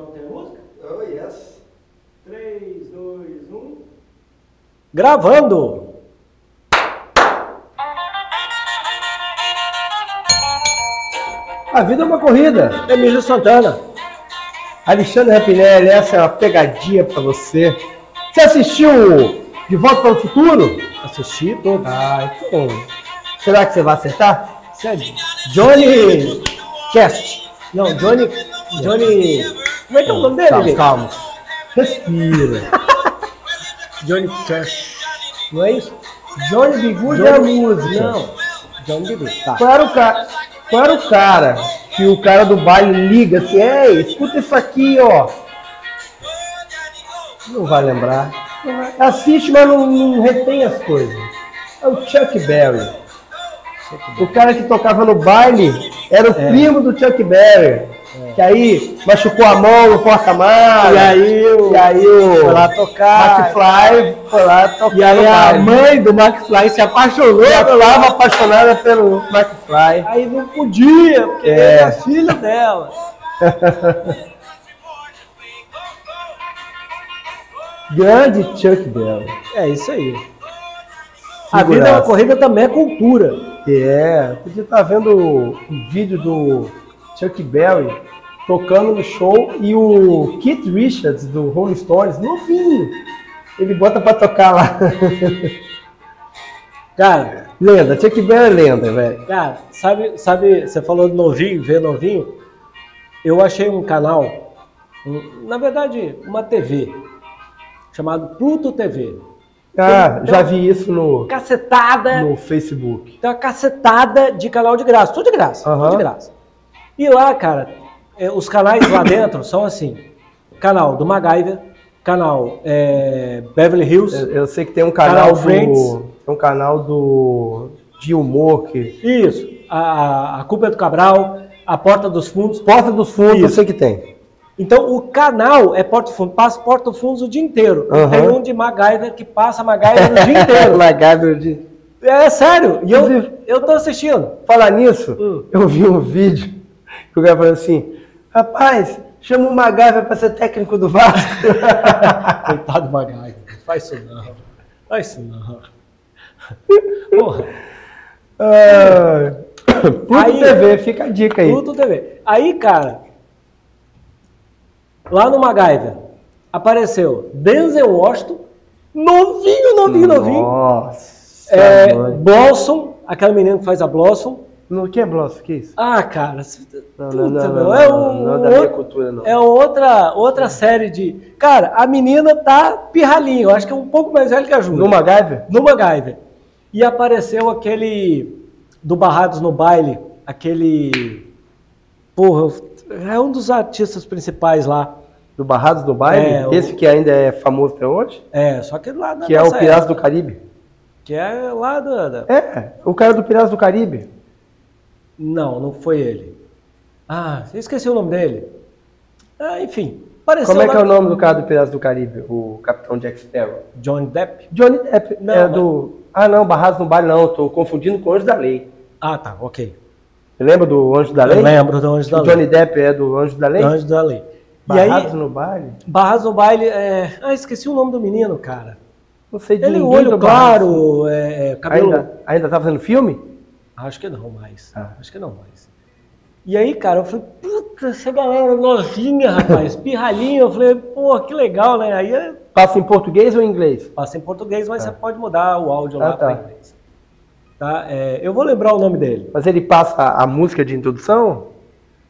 Pronto, tem a música? Oh, yes. 3, 2, 1. Gravando! A vida é uma corrida. Emílio Santana. Alexandre Rapinelli, essa é uma pegadinha pra você. Você assistiu De Volta para o Futuro? Assisti todo. Ah, então. Será que você vai acertar? Sério. Johnny Cast. Não, Johnny. Johnny. Como é que é o nome dele, Calma, gente? calma. Respira. Johnny Cash. Não é isso? Johnny Bigude é a música. Não. Johnny Bidu. Tá. Qual era, o ca... Qual era o cara que o cara do baile liga assim, ei, escuta isso aqui, ó. Não vai lembrar. Assiste, mas não, não retém as coisas. É o Chuck Berry. O cara que tocava no baile era o É. primo do Chuck Berry. Que aí machucou a mão no porta-malas. E aí o- e aí o Foi lá tocar. McFly foi lá tocar. E aí a baile. mãe do McFly se apaixonou. Eu estava apaixonada pelo McFly. Aí não podia, porque É. ele é filho dela. Grande Chuck Berry. É isso aí. A vida é uma Figuraça. corrida também é cultura. É, podia estar vendo o vídeo do Chuck Berry tocando no show e o Keith Richards do Rolling Stones, novinho, ele bota pra tocar lá. Cara, lenda, Chuck Berry é lenda, velho. cara, sabe, sabe, você falou de novinho, ver novinho. Eu achei um canal, um- na verdade, uma TV, chamado Pluto TV. Ah, já vi isso no, Cacetada, no Facebook. tem uma cacetada de canal de graça, tudo de graça, Aham. tudo de graça. E lá, cara, é, os canais lá dentro são assim: canal do MacGyver, canal é, Beverly Hills, Eu, eu sei que tem um canal, Canal do, Friends. tem um canal do de humor que isso, a, a, Culpa é do Cabral, a Porta dos Fundos. Porta dos Fundos, eu Isso. sei que tem. Então o canal é Porta dos Fundos, passa Porta dos Fundos o dia inteiro. E Aham. Tem um de MacGyver que passa MacGyver o dia inteiro. Lagado de É sério, e eu, eu tô assistindo. Falar nisso, Hum. eu vi um vídeo que o cara falou assim: rapaz, chama o MacGyver para ser técnico do Vasco. Coitado do MacGyver, faz isso não. Faz isso não. Porra. Ah, Pluto Aí- TV, fica a dica aí. Pluto TV. Aí, cara, lá no MacGyver, apareceu Denzel Washington, novinho, novinho, novinho. Nossa, É. Blossom, aquela menina que faz a Blossom. No que é Bloss? Que isso? Ah, cara, Não, puta, não, não, não, é não, um, não é da minha cultura, não. É outra, outra série de. Cara, a menina tá pirralhinha, eu acho que é um pouco mais velha que a Júlia. No MacGyver? no MacGyver. E apareceu aquele do Barrados no Baile, aquele. Porra, é um dos artistas principais lá. Do Barrados do Baile? É, o- Esse que ainda é famoso até hoje? É, só que lá da Que é o época, do Caribe? Que é lá da. É, o cara do Piratas do Caribe. Não, não foi ele. Ah, eu esqueci o nome dele. Ah, enfim. Como é que é o nome do cara do Piratas do Caribe? O Capitão Jack Sparrow. Johnny Depp? Johnny Depp Não, é do. Ah, não, Barrados no Baile não, tô confundindo com o Anjo da Lei. Ah, tá, ok. Você lembra do Anjo da Lei? Eu lembro do Anjo da O Lei. Johnny Depp é do Anjo da Lei? Anjo da Lei. Barrados aí, no Baile? Barrados no Baile. É... Ah, esqueci o nome do menino, cara. Não sei de Ele, olho do claro, é, é, cabelo. Ainda, ainda tá fazendo filme? Acho que não mais. Ah. Acho que não mais. E aí, cara, eu falei, puta, essa galera novinha, rapaz, pirralhinha. Eu falei, pô, que legal, né? Aí é- Passa em português ou em inglês? passa em português, mas você pode mudar o áudio lá Ah, tá. para inglês. Tá? É, eu vou lembrar o nome dele. Mas ele passa a, a música de introdução?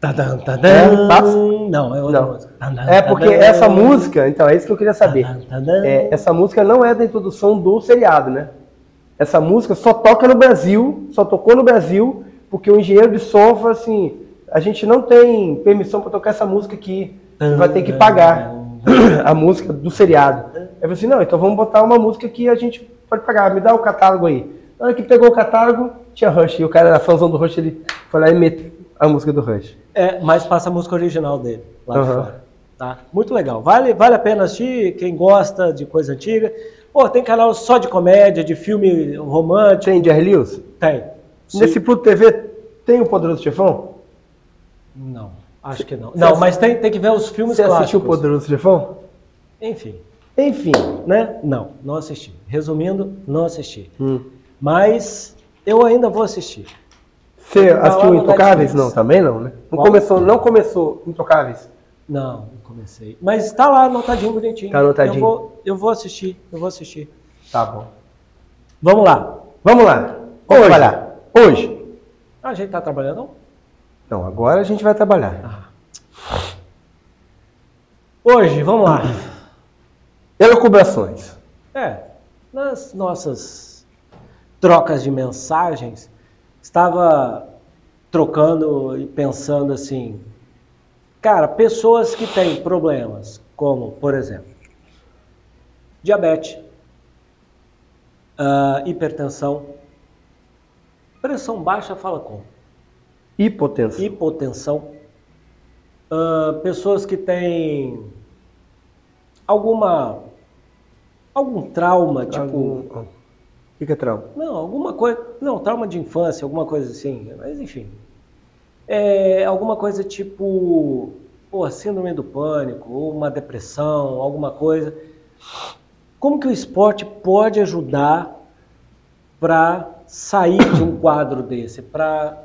Tadam, tadam. É, passa? Não, é outra Não. música. Tadam, É porque tadam. essa música, então, é isso que eu queria saber. Tadam, tadam. É, essa música não é da introdução do seriado, né? Essa música só toca no Brasil, só tocou no Brasil, porque o engenheiro de som falou assim: a gente não tem permissão para tocar essa música aqui, vai ter que pagar a música do seriado. Eu falei assim: não, então vamos botar uma música que a gente pode pagar, me dá o catálogo aí. Na hora que pegou o catálogo, tinha Rush, e o cara era fãzão do Rush, ele foi lá e meteu a música do Rush. É, mas passa a música original dele, lá de Aham. fora. Tá? Muito legal. Vale, vale a pena assistir, quem gosta de coisa antiga. Pô, tem canal só de comédia, de filme romântico. Tem Jerry Lewis? Tem. Nesse Pluto TV tem o Poderoso Chefão? Não. Acho que não. Não, mas tem, tem que ver os filmes Você assistiu o Poderoso Chefão? Enfim, Enfim, né? não, não assisti. Resumindo, não assisti. Hum. Mas eu ainda vou assistir. Você assistiu Intocáveis? Não, também não, né? Não Qual? começou, não começou Intocáveis. Não comecei. Mas tá lá anotadinho, bonitinho. Tá anotadinho. Eu vou, eu vou assistir, eu vou assistir. Tá bom. Vamos lá. Vamos lá. Hoje. Vamos trabalhar. Hoje. A gente tá trabalhando? não? Não, agora a gente vai trabalhar. Hoje, vamos lá. Elucubrações. É, nas nossas trocas de mensagens, estava trocando e pensando assim, cara, pessoas que têm problemas, como, por exemplo, diabetes, ah, hipertensão, pressão baixa, fala como? Hipotensão. hipotensão, ah, pessoas que têm alguma algum trauma, tipo, Algum- ó, O que que é trauma? não, alguma coisa, não, trauma de infância, alguma coisa assim, mas enfim, é alguma coisa tipo, pô, síndrome do pânico, ou uma depressão, alguma coisa. Como que o esporte pode ajudar para sair de um quadro desse, para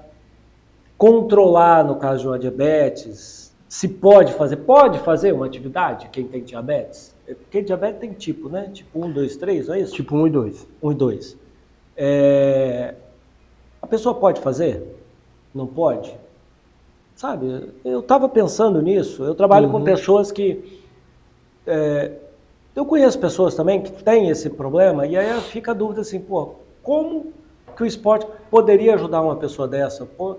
controlar, no caso de uma diabetes, se pode fazer, pode fazer uma atividade, quem tem diabetes? É, Porque diabetes tem tipo, né? Tipo 1, 2, 3, não é isso? Tipo 1 e 2. 1 e 2. É, A pessoa pode fazer? Não pode? Sabe, eu estava pensando nisso, eu trabalho com pessoas que... é, eu conheço pessoas também que têm esse problema e aí fica a dúvida assim, pô, como que o esporte poderia ajudar uma pessoa dessa? Pô,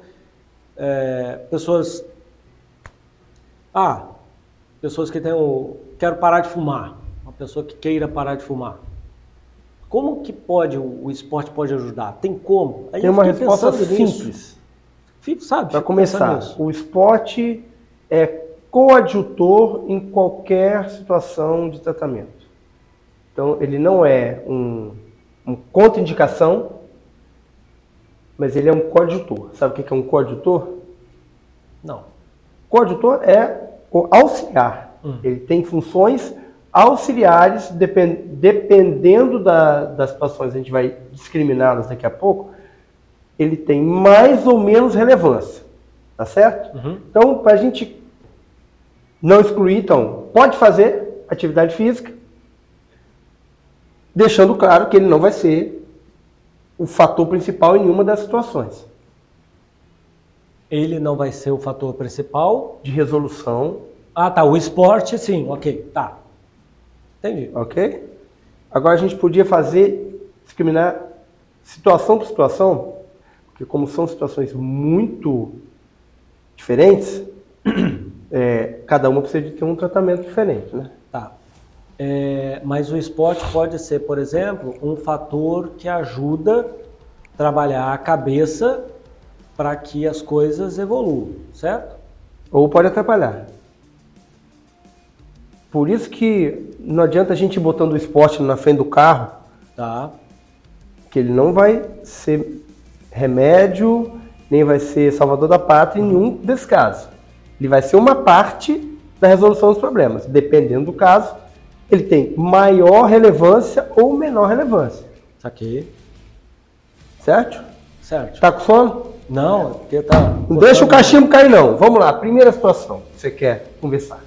é, pessoas... Ah, pessoas que têm o... Quero parar de fumar. Uma pessoa que queira parar de fumar. Como que pode, o, o esporte pode ajudar? Tem como? Aí Tem eu uma resposta simples. Fico, sabe? Para começar, o esporte é coadjutor em qualquer situação de tratamento. Então, ele não é um, um contraindicação, mas ele é um coadjutor. Sabe o que é um coadjutor? Não. Coadjutor é o auxiliar. Hum. Ele tem funções auxiliares, depen- dependendo da- das situações, a gente vai discriminá-las daqui a pouco, ele tem mais ou menos relevância. Tá certo? Uhum. Então, para a gente não excluir, então, pode fazer atividade física, deixando claro que ele não vai ser o fator principal em nenhuma das situações Ele não vai ser o fator principal. de resolução Ah, tá. O esporte, sim. Ok, tá. Entendi. Ok? Agora a gente podia fazer, discriminar situação por situação, porque como são situações muito diferentes, é, cada uma precisa de ter um tratamento diferente, né? Tá. É, mas o esporte pode ser, por exemplo, um fator que ajuda a trabalhar a cabeça para que as coisas evoluam, certo? Ou pode atrapalhar. Por isso que não adianta a gente ir botando o esporte na frente do carro, Tá. que ele não vai ser remédio, nem vai ser salvador da pátria em nenhum desses casos. Ele vai ser uma parte da resolução dos problemas. Dependendo do caso, ele tem maior relevância ou menor relevância. Isso aqui. Certo? Certo. Tá com sono? Não, porque tá. Não deixa o cachimbo cair, não. Vamos lá, primeira situação que você quer conversar.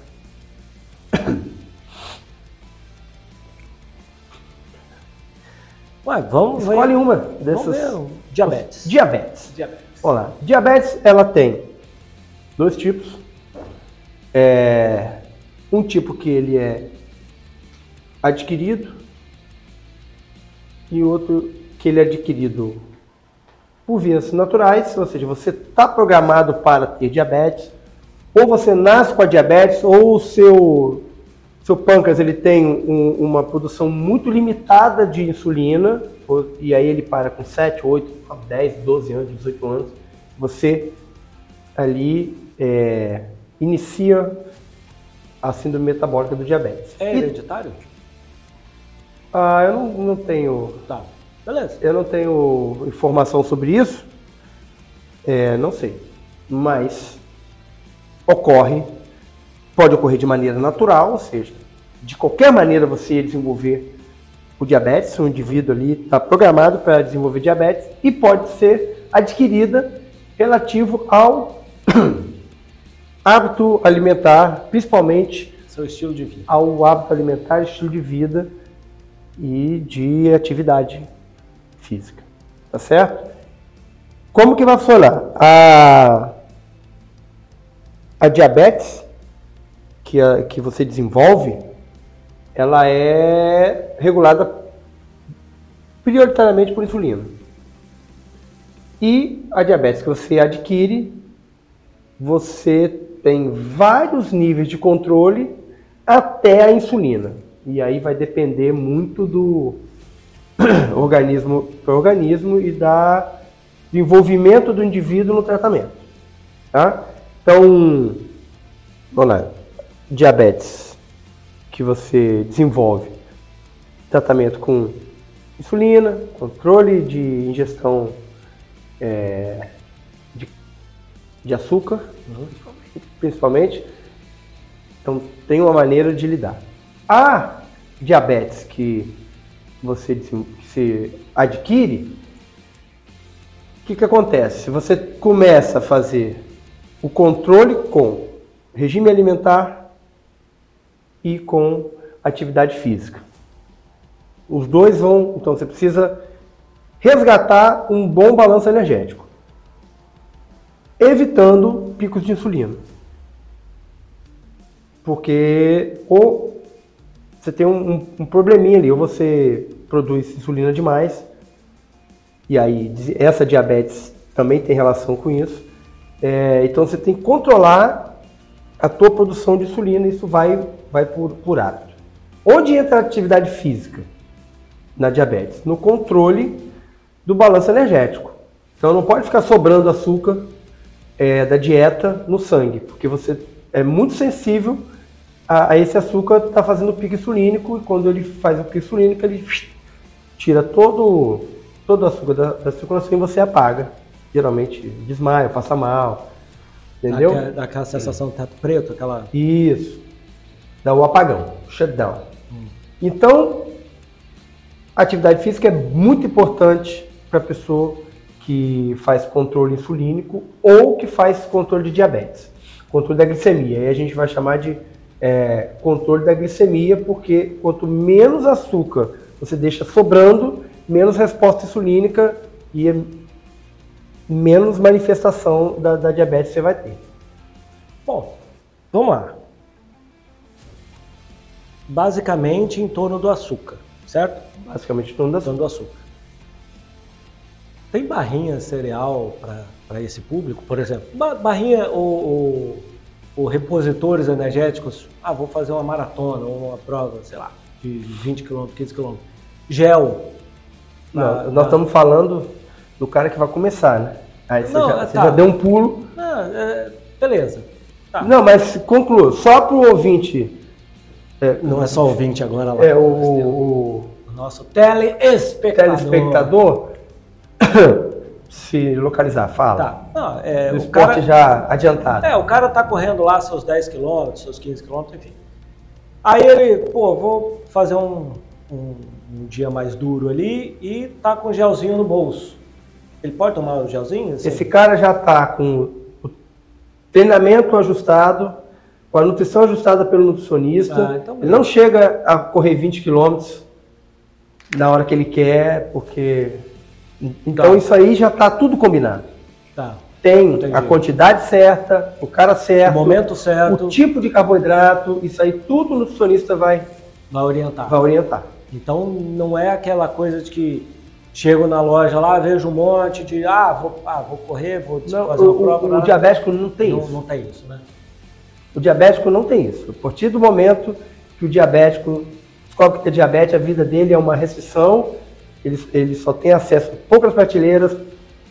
Ué, vamos ver. Escolhe uma Vamos dessas. ver. Diabetes. Diabetes. Diabetes. Vamos lá. Diabetes, ela tem dois tipos. É, um tipo que ele é adquirido e outro que ele é adquirido por vias naturais, ou seja, você está programado para ter diabetes, ou você nasce com a diabetes, ou o seu, seu pâncreas ele tem um- uma produção muito limitada de insulina, ou- e aí ele para com 7, 8, 10, 12 anos, 18 anos, você ali é, inicia a síndrome metabólica do diabetes. É E- hereditário? ah, eu não, não tenho Tá. Beleza. eu não tenho informação sobre isso. É, não sei. Mas ocorre, pode ocorrer de maneira natural, ou seja, de qualquer maneira você desenvolver o diabetes, o indivíduo ali está programado para desenvolver diabetes e pode ser adquirida relativo ao hábito alimentar, principalmente seu estilo de vida. Ao hábito alimentar, estilo de vida e de atividade física. Tá certo? Como que vai funcionar? A, a diabetes que, a, que você desenvolve, ela é regulada prioritariamente por insulina. E a diabetes que você adquire, você tem vários níveis de controle até a insulina. E aí vai depender muito do organismo para organismo e da do envolvimento do indivíduo no tratamento. Tá? Então, vamos lá, diabetes que você desenvolve tratamento com insulina, controle de ingestão é, de, de, açúcar, principalmente. Então, tem uma maneira de lidar. A diabetes que você, que você adquire, o que, que acontece? Se você começa a fazer o controle com regime alimentar e com atividade física. Os dois vão, então você precisa resgatar um bom balanço energético, evitando picos de insulina. Porque ou você tem um, um, probleminha ali, ou você produz insulina demais, e aí essa diabetes também tem relação com isso. É, então você tem que controlar a tua produção de insulina, isso vai, vai por, por hábito. Onde entra a atividade física na diabetes? No controle do balanço energético. Então não pode ficar sobrando açúcar é, da dieta no sangue, porque você é muito sensível a, a esse açúcar estar tá fazendo pico insulínico e quando ele faz o pico insulínico ele tira todo, todo o açúcar da, da circulação e você apaga. Geralmente desmaia, passa mal. Entendeu? Dá, dá aquela sensação de teto preto, aquela. Isso. Dá o apagão, shutdown. Então, a atividade física é muito importante para a pessoa que faz controle insulínico ou que faz controle de diabetes, controle da glicemia. Aí a gente vai chamar de é, controle da glicemia, porque quanto menos açúcar você deixa sobrando, menos resposta insulínica e menos manifestação da, da diabetes você vai ter. Bom, vamos lá. Basicamente em torno do açúcar, certo? Basicamente em torno do açúcar. Do açúcar. Tem barrinha cereal para esse público, por exemplo? Barrinha ou, ou, ou, repositores energéticos? Ah, vou fazer uma maratona ou uma prova, sei lá, de 20 km, 15 km. Gel. Não, nós estamos falando do cara que vai começar, né? Aí você, Não, já, tá. você já, deu um pulo. Ah, é, beleza. Tá. Não, mas conclua. Só para o ouvinte. É, não é só ouvinte agora lá. É o, o, o nosso telespectador. telespectador se localizar, fala. Tá. Não, é, o esporte cara, já adiantado. É, o cara tá correndo lá seus 10 km, seus 15 km, enfim. Aí ele, pô, vou fazer um, um, um, dia mais duro ali e tá com gelzinho no bolso. Ele pode tomar o gelzinho? Assim? Esse cara já tá com o treinamento ajustado, com a nutrição ajustada pelo nutricionista. Ah, então ele não chega a correr 20 km na hora que ele quer, porque então tá. isso aí já está tudo combinado. Tá. Tem Entendi. a quantidade certa, o cara certo, o momento certo, o tipo de carboidrato, isso aí tudo o nutricionista vai vai orientar. Vai orientar. Então não é aquela coisa de que chego na loja lá, vejo um monte de ah, vou, ah, vou correr, vou não, fazer uma prova. O, o diabético não tem não, isso. Não tem isso, né? O diabético não tem isso. A partir do momento que o diabético descobre que tem diabetes, a vida dele é uma restrição ele, ele só tem acesso a poucas prateleiras,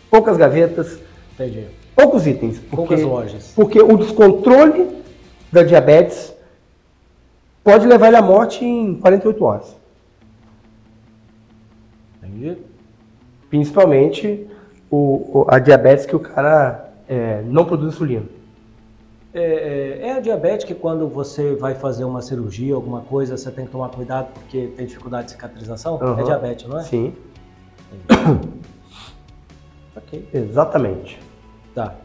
poucas gavetas, Entendi. poucos itens. Porque, poucas lojas. Porque o descontrole da diabetes pode levar ele à morte em 48 horas. Entendi. Principalmente o, a diabetes que o cara é, não produz insulina. É, é, é a diabetes que quando você vai fazer uma cirurgia, alguma coisa, você tem que tomar cuidado porque tem dificuldade de cicatrização? Uhum. É diabetes, não é? Sim, Ok. exatamente. Tá.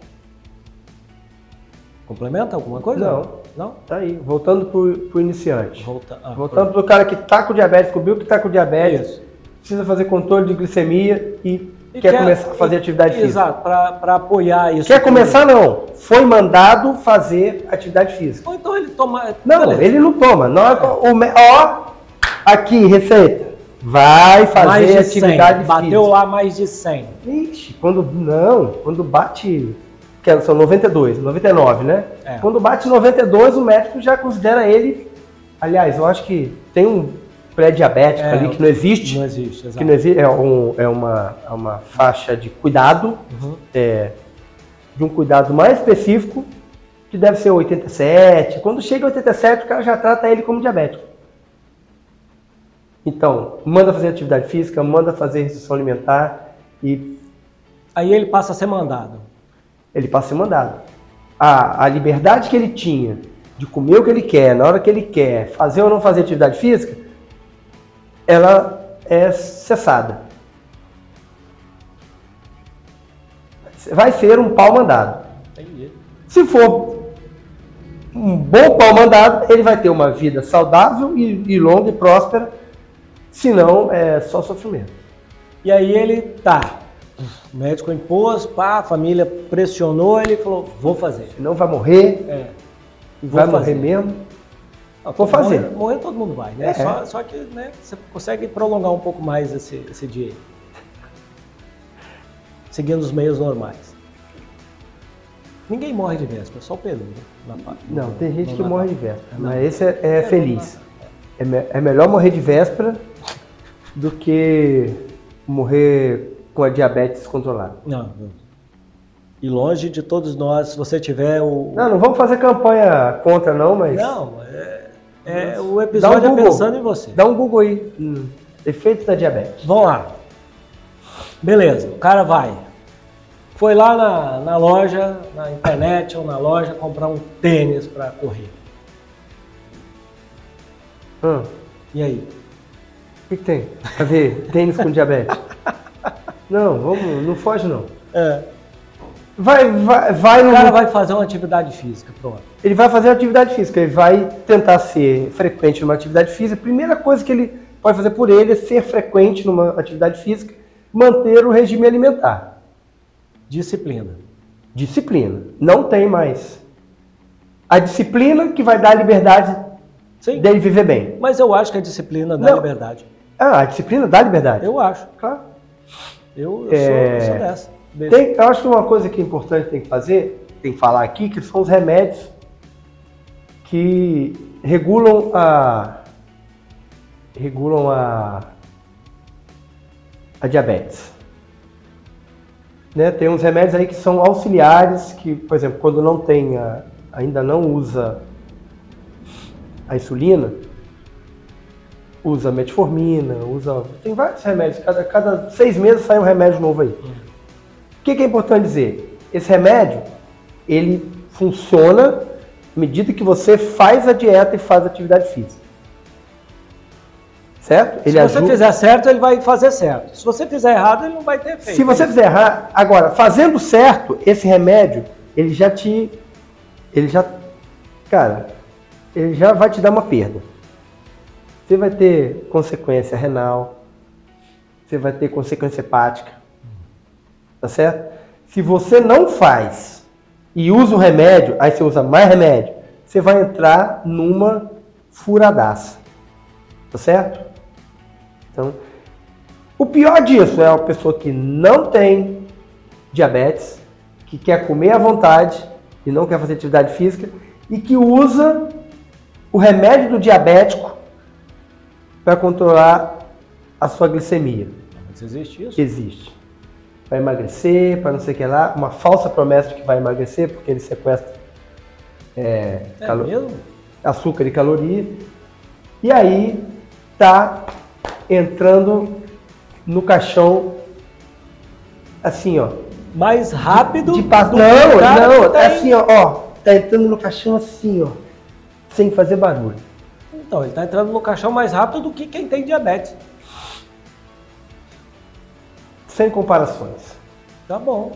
Complementa alguma coisa? Não. Não? Tá aí, voltando pro, pro iniciante. Volta. ah, Voltando pro cara que tá com diabetes, descobriu que tá com diabetes, Isso. precisa fazer controle de glicemia e, E quer, começar a fazer atividade física. Exato, para apoiar isso. Quer começar não, foi mandado fazer atividade física. Ou então ele toma. Não, Beleza. ele não toma. Não é, ó, aqui, receita. Vai fazer mais de atividade 100. Bateu física. lá mais de 100. Ixi, quando não, quando bate, que são 92, 99, né? É. Quando bate 92, o médico já considera ele. Aliás, eu acho que tem um pré-diabético É, ali que não existe. Não existe, exato. Que não existe é, um- é uma, é uma faixa de cuidado, Uhum. é, de um cuidado mais específico, que deve ser 87. Quando chega a 87, o cara já trata ele como diabético. Então, manda fazer atividade física, manda fazer restrição alimentar e Aí ele passa a ser mandado. ele passa a ser mandado. A, a liberdade que ele tinha de comer o que ele quer, na hora que ele quer, fazer ou não fazer atividade física, ela é cessada. Vai ser um pau mandado. Entendi. Se for um bom pau mandado, ele vai ter uma vida saudável e, e longa e próspera. Se não, é só sofrimento. E aí ele tá. O médico impôs, pá, a família pressionou, ele falou, vou fazer. Não vai morrer, É. Vai fazer. morrer mesmo. Não, Vou fazer. Morrer, morrer todo mundo vai, né? É. Só, só que né, você consegue prolongar um pouco mais esse, esse dia. Seguindo os meios normais. Ninguém morre de véspera, só o Peru, né? Na Não, no- tem gente no que Natal. morre de véspera, Não. mas esse é, é feliz. É, me- é melhor morrer de véspera do que morrer com a diabetes descontrolada. Não, não. E longe de todos nós, se você tiver o. Não, não vamos fazer campanha contra não, mas Não, é, é- o episódio Dá um é pensando em você. dá um Google aí. hum, efeitos da diabetes. Vamos lá. Beleza, o cara vai. Foi lá na, na loja, na internet ou na loja, comprar um tênis para correr. Hum, E aí? o que, que tem? Fazer tênis com diabetes? Não, vamos, não foge não. É, Vai, vai, vai o no. cara vai fazer uma atividade física, pronto. Ele vai fazer atividade física, ele vai tentar ser frequente numa atividade física. A primeira coisa que ele pode fazer por ele é ser frequente numa atividade física, manter o regime alimentar. Disciplina. Disciplina. Não tem mais. A disciplina que vai dar a liberdade Sim, dele viver bem. mas eu acho que a disciplina dá Não. liberdade. Ah, a disciplina dá liberdade. Eu acho. Claro. Eu, eu É. sou, eu sou dessa. Desse. Tem, eu acho que uma coisa que é importante tem que fazer, tem que falar aqui, que são os remédios que regulam a regulam a a diabetes. Né? Tem uns remédios aí que são auxiliares, que, por exemplo, quando não tem a- ainda não usa a insulina, usa metformina, usa. Tem vários remédios, cada, cada seis meses sai um remédio novo aí. O que, que é importante dizer? Esse remédio, ele funciona à medida que você faz a dieta e faz a atividade física. Certo? Se você fizer certo, ele vai fazer certo. Se você fizer errado, ele não vai ter efeito. Se você fizer errar, agora, fazendo certo, esse remédio, ele já te. Ele já. Cara, ele já vai te dar uma perda. Você vai ter consequência renal, você vai ter consequência hepática. Tá certo? Se você não faz e usa o remédio, aí você usa mais remédio, você vai entrar numa furadaça. Tá certo? Então, o pior disso é a pessoa que não tem diabetes, que quer comer à vontade e não quer fazer atividade física e que usa o remédio do diabético para controlar a sua glicemia. Mas existe isso? Existe. Para emagrecer, para não sei o que lá, uma falsa promessa de que vai emagrecer, porque ele sequestra é, É calo- açúcar e caloria. E aí tá entrando no caixão assim, ó. Mais rápido De passo. do que Não, não, tem- é assim, ó, ó. tá entrando no caixão assim, ó, sem fazer barulho. Então, ele está entrando no caixão mais rápido do que quem tem diabetes. Sem comparações. Tá bom.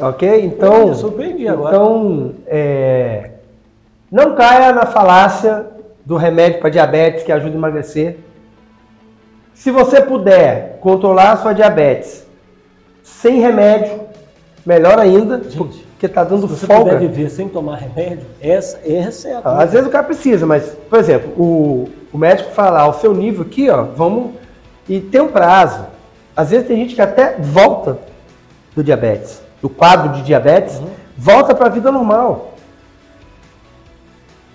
Ok? Então. Eu surpreendi agora. Então, é, não caia na falácia do remédio para diabetes que ajuda a emagrecer. Se você puder controlar a sua diabetes sem remédio, melhor ainda, Gente, porque está dando Se você folga. puder viver sem tomar remédio, essa, essa é a Ah, coisa. Às vezes o cara precisa, mas, por exemplo, o, o médico fala, ao seu nível aqui, ó, vamos. E tem um prazo. Às vezes tem gente que até volta do diabetes, do quadro de diabetes, volta para a vida normal.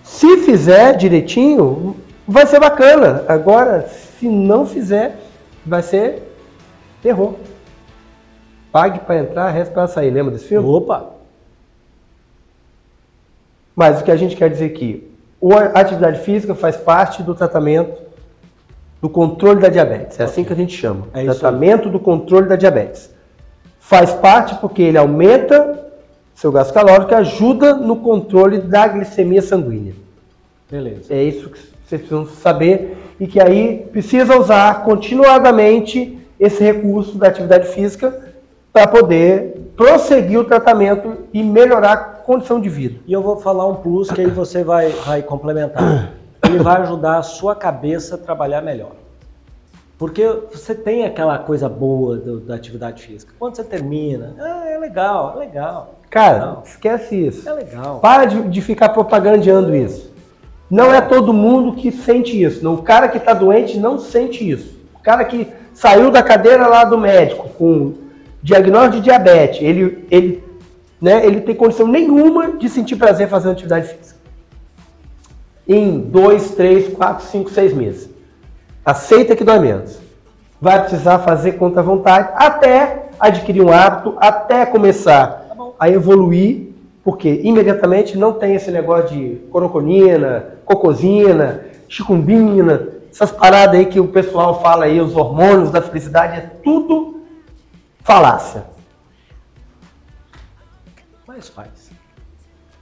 Se fizer direitinho, vai ser bacana. Agora, se não fizer, vai ser terror. Pague para entrar, resta para sair. Lembra desse filme? Opa! Mas o que a gente quer dizer aqui, o- a atividade física faz parte do tratamento do controle da diabetes. É assim que a gente chama. É aí. tratamento do controle da diabetes. Faz parte porque ele aumenta seu gasto calórico e ajuda no controle da glicemia sanguínea. Beleza. É isso que vocês precisam saber e que aí precisa usar continuadamente esse recurso da atividade física para poder prosseguir o tratamento e melhorar a condição de vida. E eu vou falar um plus que aí você vai, vai complementar. Ele vai ajudar a sua cabeça a trabalhar melhor. Porque você tem aquela coisa boa do- da atividade física. Quando você termina, ah, é legal, é legal. Cara, esquece isso. É legal. Para de, de ficar propagandeando isso. Não é todo mundo que sente isso. Não, o cara que está doente não sente isso. O cara que saiu da cadeira lá do médico com diagnóstico de diabetes, ele, ele, né, ele tem condição nenhuma de sentir prazer fazendo atividade física. Em dois, três, quatro, cinco, seis meses. Aceita que dói menos. Vai precisar fazer contra a vontade até adquirir um hábito, até começar Tá a evoluir, porque imediatamente não tem esse negócio de coroconina, cocosina, chicumbina, essas paradas aí que o pessoal fala aí, os hormônios da felicidade, é tudo falácia. Mas faz.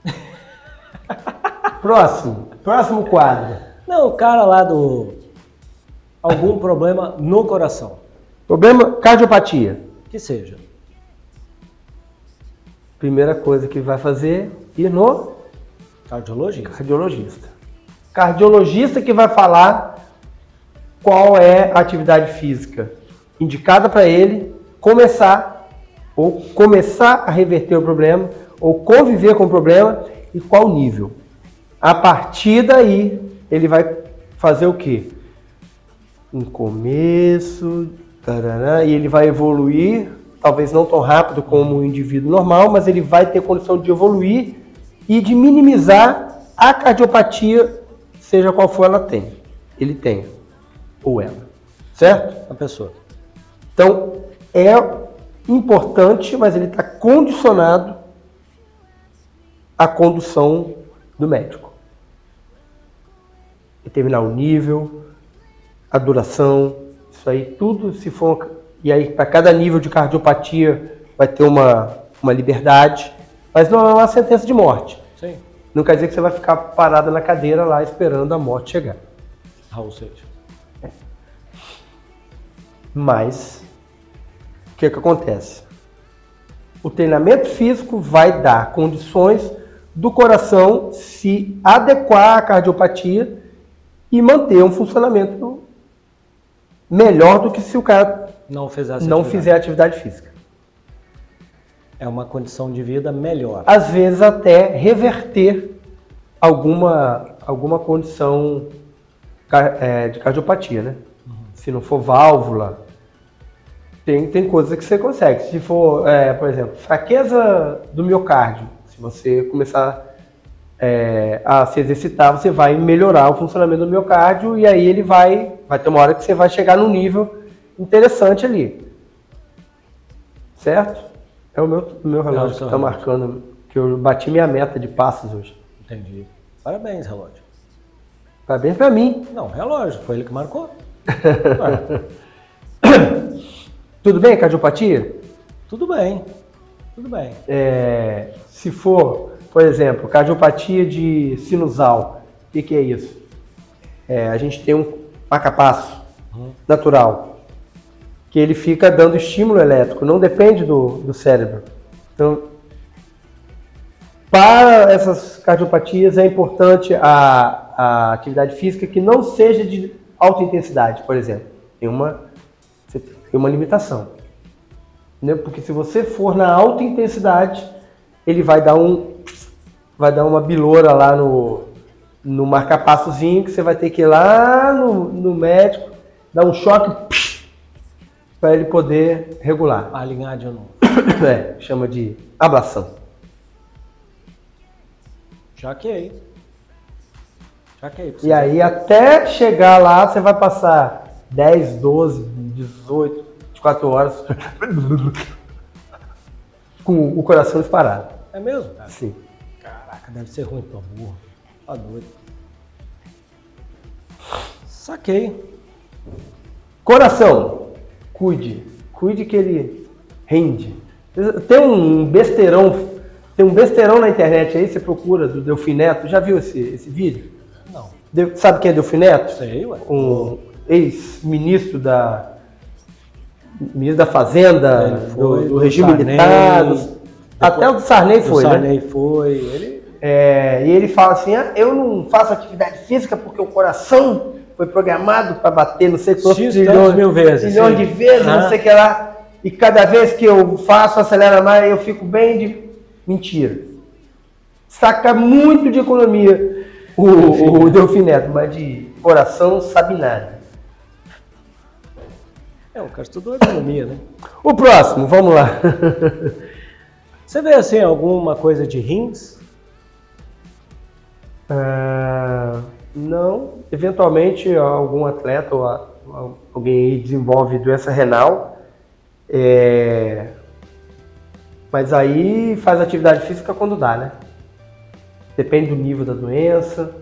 Próximo, próximo quadro. Não, o cara lá do. Algum problema no coração. Problema cardiopatia. Que seja. Primeira coisa que vai fazer ir no Cardiologista. cardiologista. Cardiologista que vai falar qual é a atividade física indicada para ele começar ou começar a reverter o problema ou conviver com o problema e qual nível. A partir daí, ele vai fazer o quê? Um começo, tarará, e ele vai evoluir, talvez não tão rápido como o indivíduo normal, mas ele vai ter condição de evoluir e de minimizar a cardiopatia, seja qual for ela tem. Ele tem, ou ela. Certo? A pessoa. Então, é importante, mas ele está condicionado à condução do médico. Determinar o nível, a duração, isso aí tudo, se for. E aí, para cada nível de cardiopatia, vai ter uma, uma liberdade, mas não é uma sentença de morte. Sim. Não quer dizer que você vai ficar parada na cadeira lá esperando a morte chegar. Raul Seixas. Mas, o que, que acontece? O treinamento físico vai dar condições do coração se adequar à cardiopatia e manter um funcionamento melhor do que se o cara Não fez essa não atividade. fizer atividade física. É uma condição de vida melhor. Às vezes até reverter alguma, alguma condição é, de cardiopatia, né? Se não for válvula, tem, tem coisas que você consegue. Se for, é, por exemplo, fraqueza do miocárdio, se você começar é, a se exercitar, você vai melhorar o funcionamento do miocárdio e aí ele vai, vai ter uma hora que você vai chegar num nível interessante ali. Certo? É o meu, meu relógio que está marcando que eu bati minha meta de passos hoje. Entendi. Parabéns, relógio. Parabéns pra mim. Não, relógio, foi ele que marcou. Tudo bem, cardiopatia? tudo bem. Tudo bem. É, se for por exemplo, cardiopatia de sinusal. O que, que é isso? É, a gente tem um marcapasso Uhum. natural, que ele fica dando estímulo elétrico, não depende do, do cérebro. Então, para essas cardiopatias é importante a, a atividade física que não seja de alta intensidade, por exemplo. Tem uma, tem uma limitação. Né? Porque se você for na alta intensidade, ele vai dar um vai dar uma biloura lá no, no marcapassozinho que você vai ter que ir lá no, no médico, dar um choque para ele poder regular. Alinhar de novo. É, chama de ablação. Jaquei. Jaquei. pra E aí até chegar lá você vai passar 10, 12, 18, 24 horas com o coração disparado. É mesmo? cara? Sim. Caraca, deve ser ruim pra burro. Tá doido. Saquei. Coração, cuide. Cuide que ele rende. Tem um besteirão, tem um besteirão na internet aí, você procura do Delfim Neto. Já viu esse, esse vídeo? Não. De- Sabe quem é Delfim Neto? Sei, ué. Um ex-ministro da ministro da Fazenda, do, do regime militar. dos- depois- até o do Sarney foi, o né? Sarney foi. Ele. É, e ele fala assim: ah, eu não faço atividade física porque o coração foi programado para bater não sei quantos tantos mil vezes, trilhões sim. de vezes, Ah. não sei o que lá. E cada vez que eu faço, acelera mais, eu fico bem de. Mentira. Saca muito de economia o, o Delfim Neto, mas de coração não sabe nada. É, o cara estudou economia, né? O próximo, vamos lá. Você vê assim alguma coisa de rins? Ah, não, eventualmente algum atleta ou alguém desenvolve doença renal, é, mas aí faz atividade física quando dá, né? Depende do nível da doença.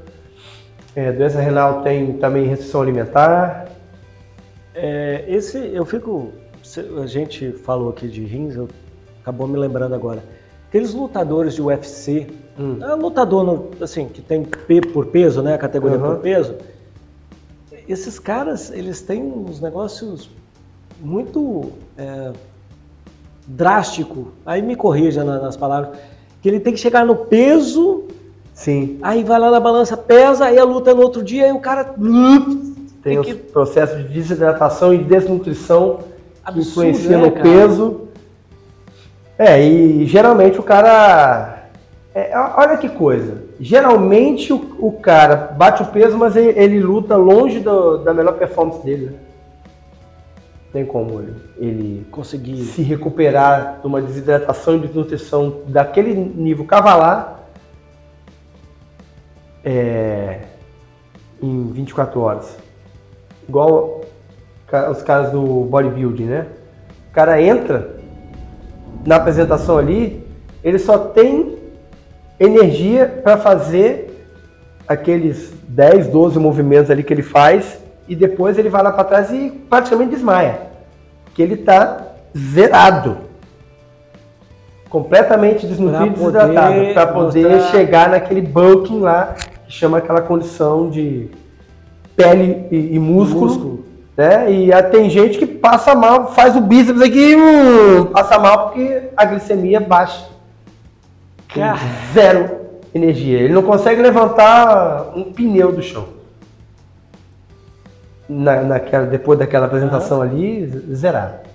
É, doença renal tem também restrição alimentar. É, esse eu fico. A gente falou aqui de rins, eu, acabou me lembrando agora. Aqueles lutadores de UFC, Hum. é, lutador no- assim, que tem P por peso, né? A categoria Uhum. por peso. Esses caras, eles têm uns negócios muito é, drástico. Aí me corrija na- nas palavras. Que ele tem que chegar no peso Sim, Aí vai lá na balança, pesa, aí a luta no outro dia, aí o cara. tem os que- processos de desidratação e desnutrição que Absurdo, influenciam né, no cara? peso. É, e geralmente o cara. é, olha que coisa. Geralmente o, o cara bate o peso, mas ele, ele luta longe do- da melhor performance dele. Né? Tem como ele, ele Consegui. se recuperar de uma desidratação e desnutrição daquele nível cavalar é, em 24 horas. Igual os caras do bodybuilding, né? O cara entra na apresentação ali, ele só tem energia para fazer aqueles 10, 12 movimentos ali que ele faz e depois ele vai lá para trás e praticamente desmaia. Que ele tá zerado. Completamente desnutrido e Pra desidratado. Para poder mostrar- chegar naquele bulking lá, que chama aquela condição de pele e, e músculo. Músculo. Né? E tem gente que passa mal, faz o bíceps aqui, hum, passa mal porque a glicemia baixa. Tem. Zero energia. Ele não consegue levantar um pneu do chão. Na, naquela, depois daquela apresentação ali, zerado.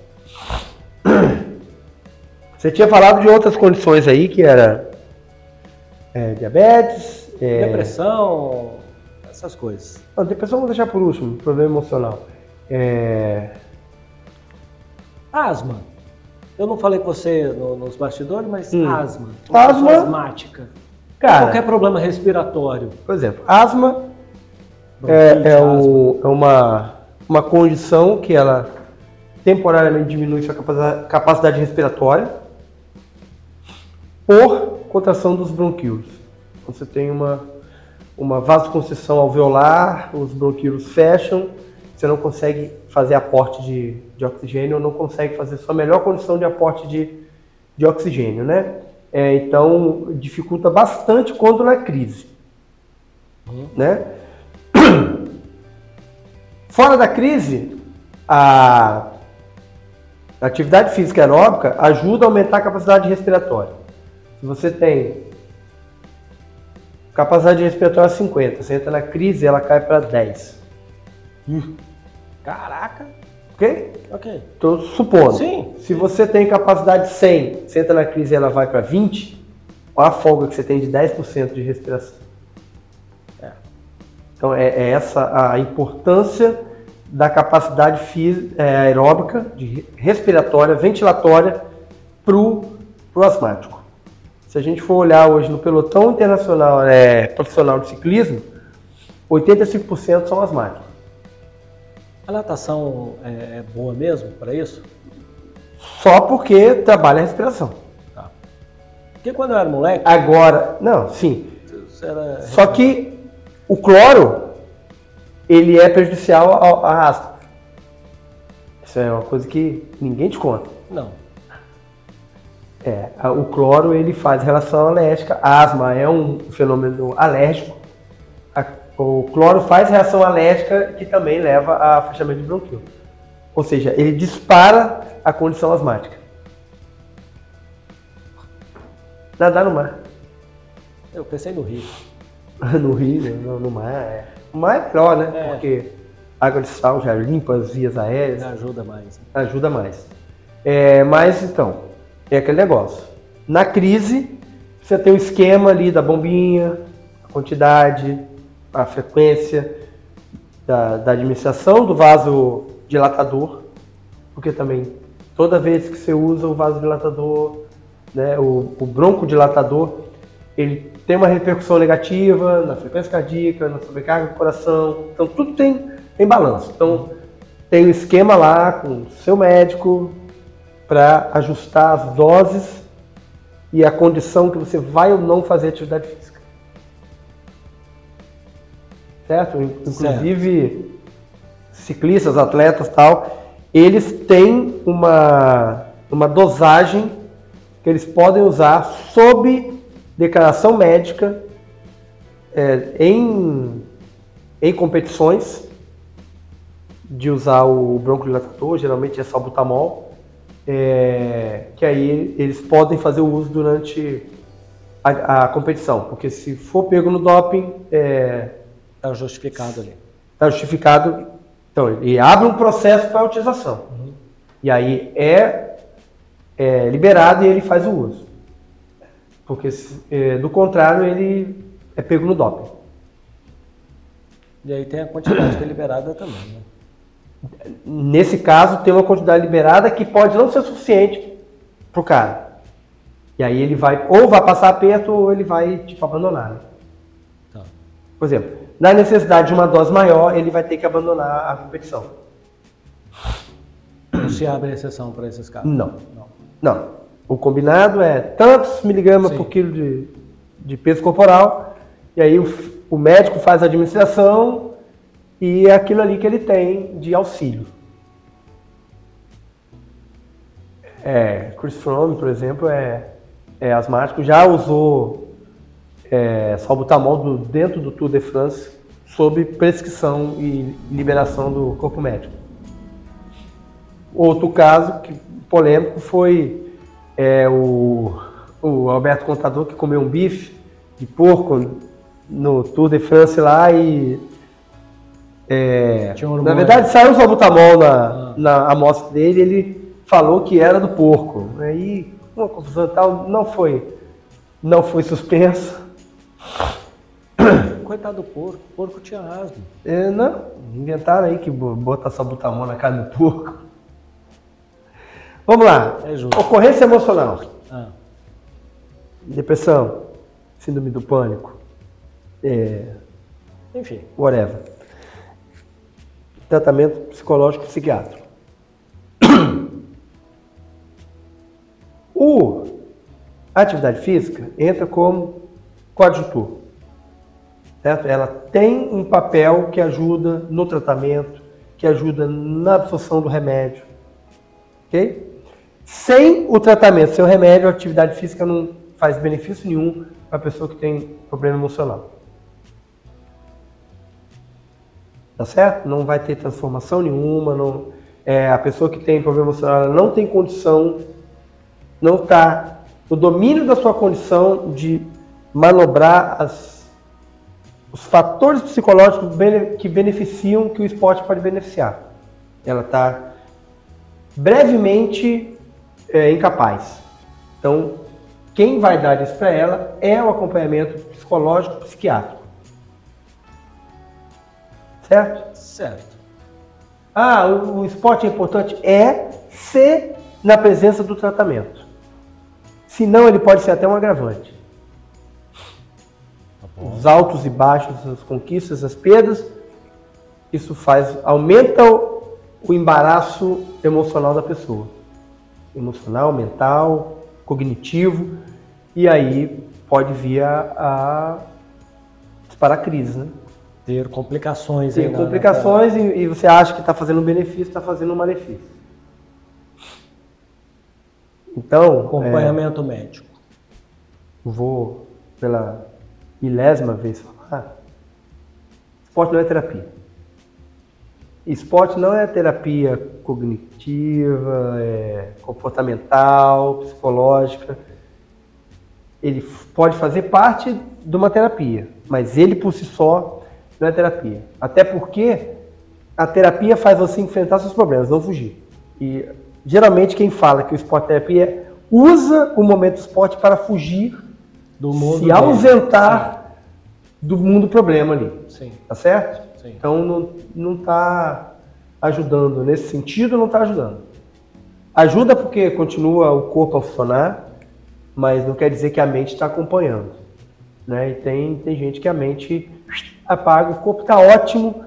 Você tinha falado de outras condições aí, que era é, diabetes, é, Depressão, essas coisas. não, depressão vamos deixar por último, problema emocional. É, Asma. Eu não falei com você no- nos bastidores, mas Hum. asma. Asma? asmática. cara, Qualquer problema respiratório. por exemplo, asma bronquite, é, é, asma. o- é uma, uma condição que ela temporariamente diminui sua capacidade, respiratória por contração dos bronquíolos. Quando você tem uma, uma vasoconstrição alveolar, os bronquíolos fecham, você não consegue fazer aporte de, de oxigênio, não consegue fazer sua melhor condição de aporte de, de oxigênio, né? É, então, dificulta bastante quando na crise. Uhum. Né? Fora da crise, a atividade física aeróbica ajuda a aumentar a capacidade respiratória. Se você tem capacidade respiratória 50, você entra na crise ela cai para 10. Caraca. Ok? Ok. Estou supondo. Sim. Se você tem capacidade 100, você entra na crise e ela vai para 20, olha a folga que você tem de 10% de respiração. É. Então é, é essa a importância da capacidade é, aeróbica, de respiratória, ventilatória para o asmático. Se a gente for olhar hoje no pelotão internacional é, profissional de ciclismo, 85% são asmáticos. A natação é, é boa mesmo para isso? Só porque trabalha a respiração. Tá. Porque quando eu era moleque, Agora, não, sim. era... Só que o cloro, ele é prejudicial ao- à asma. Isso é uma coisa que ninguém te conta. Não. É, o cloro ele faz relação alérgica. Asma é um fenômeno alérgico. O cloro faz reação alérgica que também leva a fechamento de bronquíolo. Ou seja, ele dispara a condição asmática. Nadar no mar. Eu pensei no Rio. No rio, no, no mar. É. O mar é melhor, né? É. Porque água de sal já limpa as vias aéreas. Ajuda mais. ajuda mais. É, mas então, é aquele negócio. Na crise, você tem o esquema ali da bombinha, a quantidade, a frequência da, da administração do vaso dilatador, porque também toda vez que você usa o vasodilatador, né, o, o broncodilatador, ele tem uma repercussão negativa na frequência cardíaca, na sobrecarga do coração. Então tudo tem, tem balanço. Então tem um esquema lá com o seu médico para ajustar as doses e a condição que você vai ou não fazer atividade física. Certo? Inclusive ciclistas, atletas tal, eles têm uma, uma dosagem que eles podem usar sob declaração médica é, em, em competições de usar o broncodilatador, geralmente é salbutamol, é, que aí eles podem fazer o uso durante a, a competição, porque se for pego no doping, é, Tá justificado ali. está justificado. Então, ele abre um processo para utilização. E aí é, é liberado e ele faz o uso. Porque, é, do contrário, ele é pego no doping. E aí tem a quantidade que é liberada também, né? Nesse caso, tem uma quantidade liberada que pode não ser suficiente para o cara. E aí ele vai, ou vai passar aperto, ou ele vai, tipo, abandonar. né? Tá. Por exemplo, na necessidade de uma dose maior, ele vai ter que abandonar a competição. Não se abre exceção para esses casos. Não. Não. Não. O combinado é tantos miligramas Sim. por quilo de, de peso corporal, e aí o, o médico faz a administração e é aquilo ali que ele tem de auxílio. É, Chris Froome, por exemplo, é, é asmático, já usou é, salbutamol do- dentro do Tour de France sob prescrição e liberação do corpo médico. Outro caso que, polêmico foi é, o, o Alberto Contador que comeu um bife de porco no Tour de France lá e. é, um na verdade saiu o salbutamol na, Ah. na amostra dele ele falou que era do porco. Aí uma confusão tal, não foi, não foi suspenso. Coitado do porco. O porco tinha asma. É, não, inventaram aí que bo- botar salbutamol na carne do porco. Vamos lá. É justo. Ocorrência emocional. Ah, Depressão, síndrome do pânico, é, enfim. whatever. Tratamento psicológico psiquiátrico. O atividade física entra como coadjutor. Certo? Ela tem um papel que ajuda no tratamento, que ajuda na absorção do remédio. Ok? Sem o tratamento, sem o remédio, a atividade física não faz benefício nenhum para a pessoa que tem problema emocional. Tá certo? Não vai ter transformação nenhuma, não, é, a pessoa que tem problema emocional não tem condição, não está no domínio da sua condição de manobrar as, os fatores psicológicos que beneficiam que o esporte pode beneficiar. Ela está brevemente é, incapaz. Então, quem vai dar isso para ela é o acompanhamento psicológico psiquiátrico. Certo? Certo. Ah, o, o esporte é importante? É se na presença do tratamento. Senão ele pode ser até um agravante. Os altos e baixos, as conquistas, as perdas, isso faz, aumenta o, o embaraço emocional da pessoa emocional, mental, cognitivo, e aí pode vir a, a disparar crise, né? Ter complicações. Ter complicações e, e, você acha que está fazendo um benefício, está fazendo um malefício. Então... Acompanhamento é, médico. Vou pela milésima vez falar, esporte não é terapia. Esporte não é terapia cognitiva, é comportamental, psicológica. Ele pode fazer parte de uma terapia, mas ele por si só não é terapia. Até porque a terapia faz você enfrentar seus problemas, não fugir. E geralmente quem fala que o esporte é terapia usa o momento do esporte para fugir do mundo, se ausentar do mundo problema ali. Sim. Tá certo? Sim. Então não está ajudando nesse sentido, não está ajudando. Ajuda porque continua o corpo a funcionar, mas não quer dizer que a mente está acompanhando. Né? E tem, tem gente que a mente apaga, o corpo está ótimo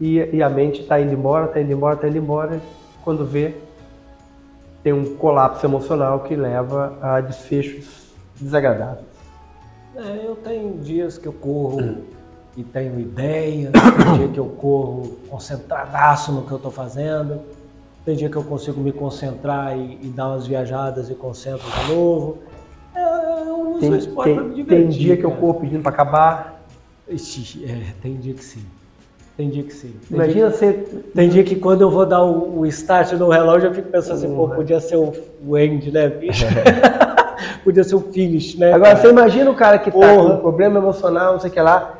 e, e, a mente está indo embora, está indo embora, está indo embora. Quando vê, tem um colapso emocional que leva a desfechos desagradáveis. É, eu tenho dias que eu corro e tenho ideias, tem dia que eu corro concentradaço no que eu estou fazendo, tem dia que eu consigo me concentrar e, e dar umas viajadas e concentro de novo. É, eu uso tem, o esporte para me divertir. Tem dia que eu corro pedindo para acabar. Ixi, é, tem dia que sim. Tem dia que sim. Tem Imagina dia você. Tem dia que quando eu vou dar o, o start no relógio, eu fico pensando assim, pô, podia ser o, o end, né, bicho? podia ser o finish, né? Agora, cara? você imagina o cara que Porra. tá com um problema emocional, não sei o que lá,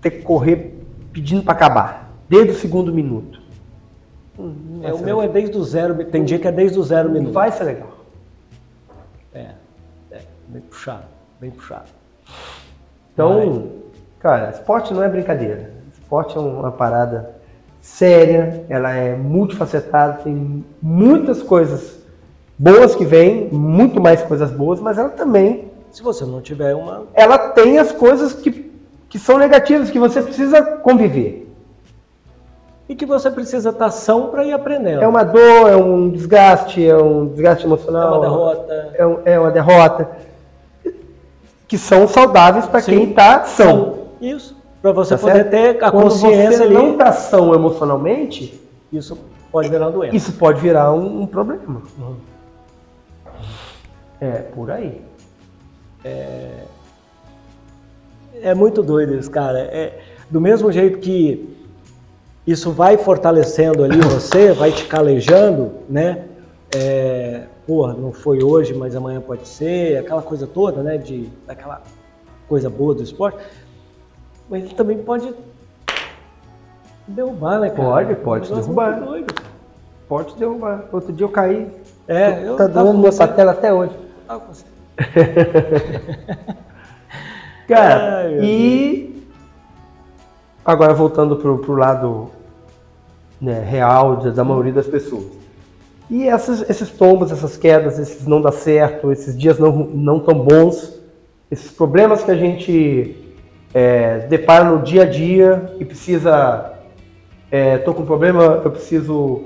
ter que correr pedindo para acabar, desde o segundo minuto. Hum, é, o meu é desde o zero, tem dia que é desde o zero minuto. Vai ser legal. É, é bem puxado, bem puxado. Então, cara, esporte não é brincadeira. Esporte é uma parada séria, ela é multifacetada, tem muitas coisas boas que vêm, muito mais coisas boas, mas ela também. Se você não tiver uma. Ela tem as coisas que que são negativos, que você precisa conviver. E que você precisa estar são para ir aprendendo. É uma dor, é um desgaste, é um desgaste emocional. É uma derrota. É, um, é uma derrota. Que são saudáveis para quem está são. Isso. Para você tá poder certo? ter a Quando consciência você ali. não está são emocionalmente. Isso pode virar uma doença. Isso pode virar um, um problema. Uhum. É, por aí. É, é muito doido isso, cara. É, do mesmo jeito que isso vai fortalecendo ali você, vai te calejando, né? É, porra, não foi hoje, mas amanhã pode ser, aquela coisa toda, né? De, aquela coisa boa do esporte. Mas ele também pode derrubar, né, cara? Pode, pode derrubar. Pode derrubar. Outro dia eu caí. É, eu tá doendo minha patela até hoje. Com você. Cara, Ai, e agora voltando pro, pro lado né, real da maioria das pessoas. E essas, esses tombos, essas quedas, esses não dá certo, esses dias não, não tão bons, esses problemas que a gente é, depara no dia a dia e precisa. Estou é, com um problema, eu preciso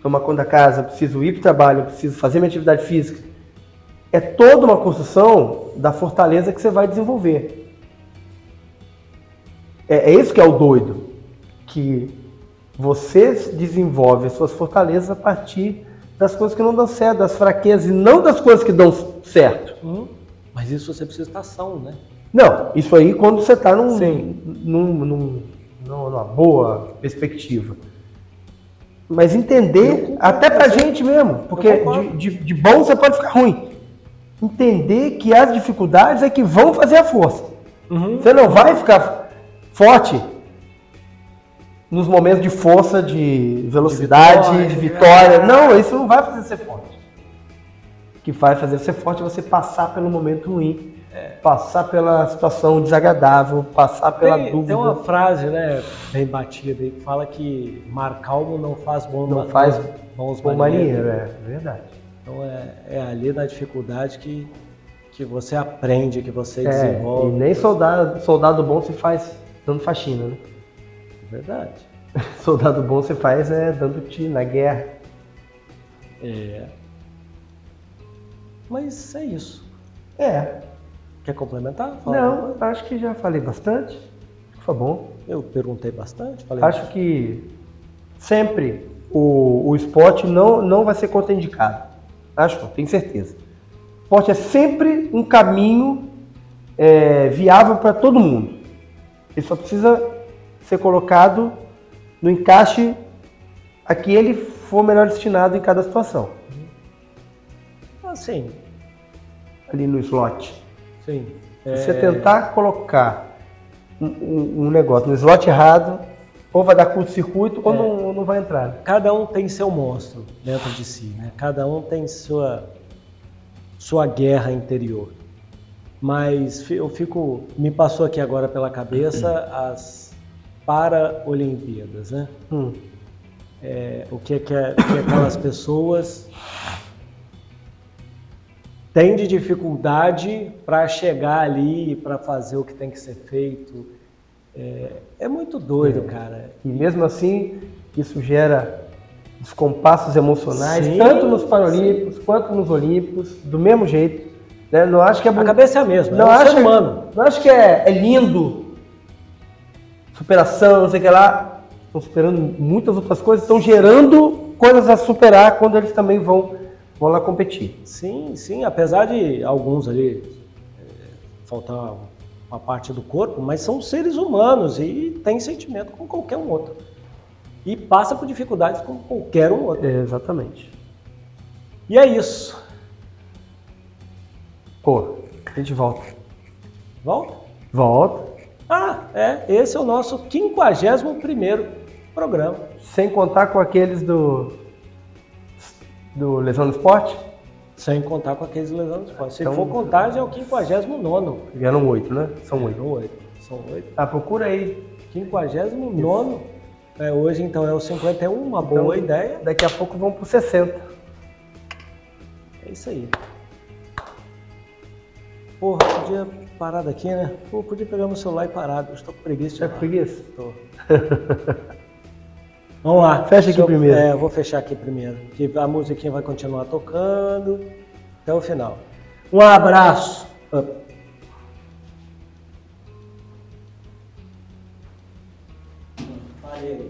tomar conta da casa, eu preciso ir para o trabalho, eu preciso fazer minha atividade física. É toda uma construção da fortaleza que você vai desenvolver. É, é isso que é o doido. Que você desenvolve as suas fortalezas a partir das coisas que não dão certo, das fraquezas e não das coisas que dão certo. Uhum. Mas isso você precisa estar são, né? Não, isso aí quando você está num, num, num, numa boa perspectiva. Mas entender, até pra gente mesmo, porque de, de, de bom você pode ficar ruim. Entender que as dificuldades é que vão fazer a força. Uhum. Você não vai ficar forte nos momentos de força, de velocidade, de vitória. De vitória. Não, isso não vai fazer você forte. O que vai fazer você forte é você passar pelo momento ruim, é. passar pela situação desagradável, passar pela tem, dúvida. Tem uma frase, né, bem batida aí, que fala que mar calmo não faz bom Não faz bons bom marinheiro, é verdade. Então é, é ali na dificuldade que, que você aprende, que você é, desenvolve. E nem soldado, soldado bom se faz dando faxina, né? Verdade. Soldado bom você faz é dando tiro na guerra. É. Mas é isso. É. Quer complementar? Fala Não, acho que já falei bastante. Foi bom. Eu perguntei bastante. Acho bastante. que sempre o, o esporte não, não vai ser contraindicado. Acho, tenho certeza. Esporte é sempre um caminho é, viável para todo mundo. Ele só precisa ser colocado no encaixe a que ele for melhor destinado em cada situação. Assim. Ali no slot. Sim. Você é... tentar colocar um, um, negócio no slot errado, ou vai dar curto-circuito, é. ou não, não vai entrar. Cada um tem seu monstro dentro de si, né? Cada um tem sua, sua guerra interior. Mas eu fico. Me passou aqui agora pela cabeça as para Olimpíadas, né? Hum. É, o que, é que, é, que aquelas pessoas têm de dificuldade para chegar ali, para fazer o que tem que ser feito. É, é muito doido, é. cara. E mesmo assim, isso gera descompassos emocionais, sim, tanto nos Paralímpicos sim. quanto nos Olímpicos, do mesmo jeito. Né? Não acho que é a cabeça é a mesma. Não é um acho, humano. Não acho que é, é lindo superação, não sei o que lá. Estão superando muitas outras coisas, estão gerando coisas a superar quando eles também vão, vão lá competir. Sim, sim, apesar de alguns ali é, faltar uma parte do corpo, mas são seres humanos e têm sentimento como qualquer um outro. E passa por dificuldades como qualquer um outro. É, exatamente. E é isso. Pô, a gente volta. Volta? Volta. Ah, é, esse é o nosso 51 programa. Sem contar com aqueles do, do Lesão no Esporte? Sem contar com aqueles Lesão no Esporte. Se então, for contar, já é o 59. Vieram oito, né? São oito. oito. São oito. Ah, procura aí. 59. É, hoje, então, é o 51, uma então, boa ideia. Daqui a pouco vão para 60. É isso aí. Porra, podia parar daqui, né? Pô, podia pegar meu celular e parar. Eu estou com preguiça. Tá com preguiça? Tô. Vamos lá. Fecha aqui eu, primeiro. É, eu vou fechar aqui primeiro. Que a musiquinha vai continuar tocando até o final. Um abraço. Parei.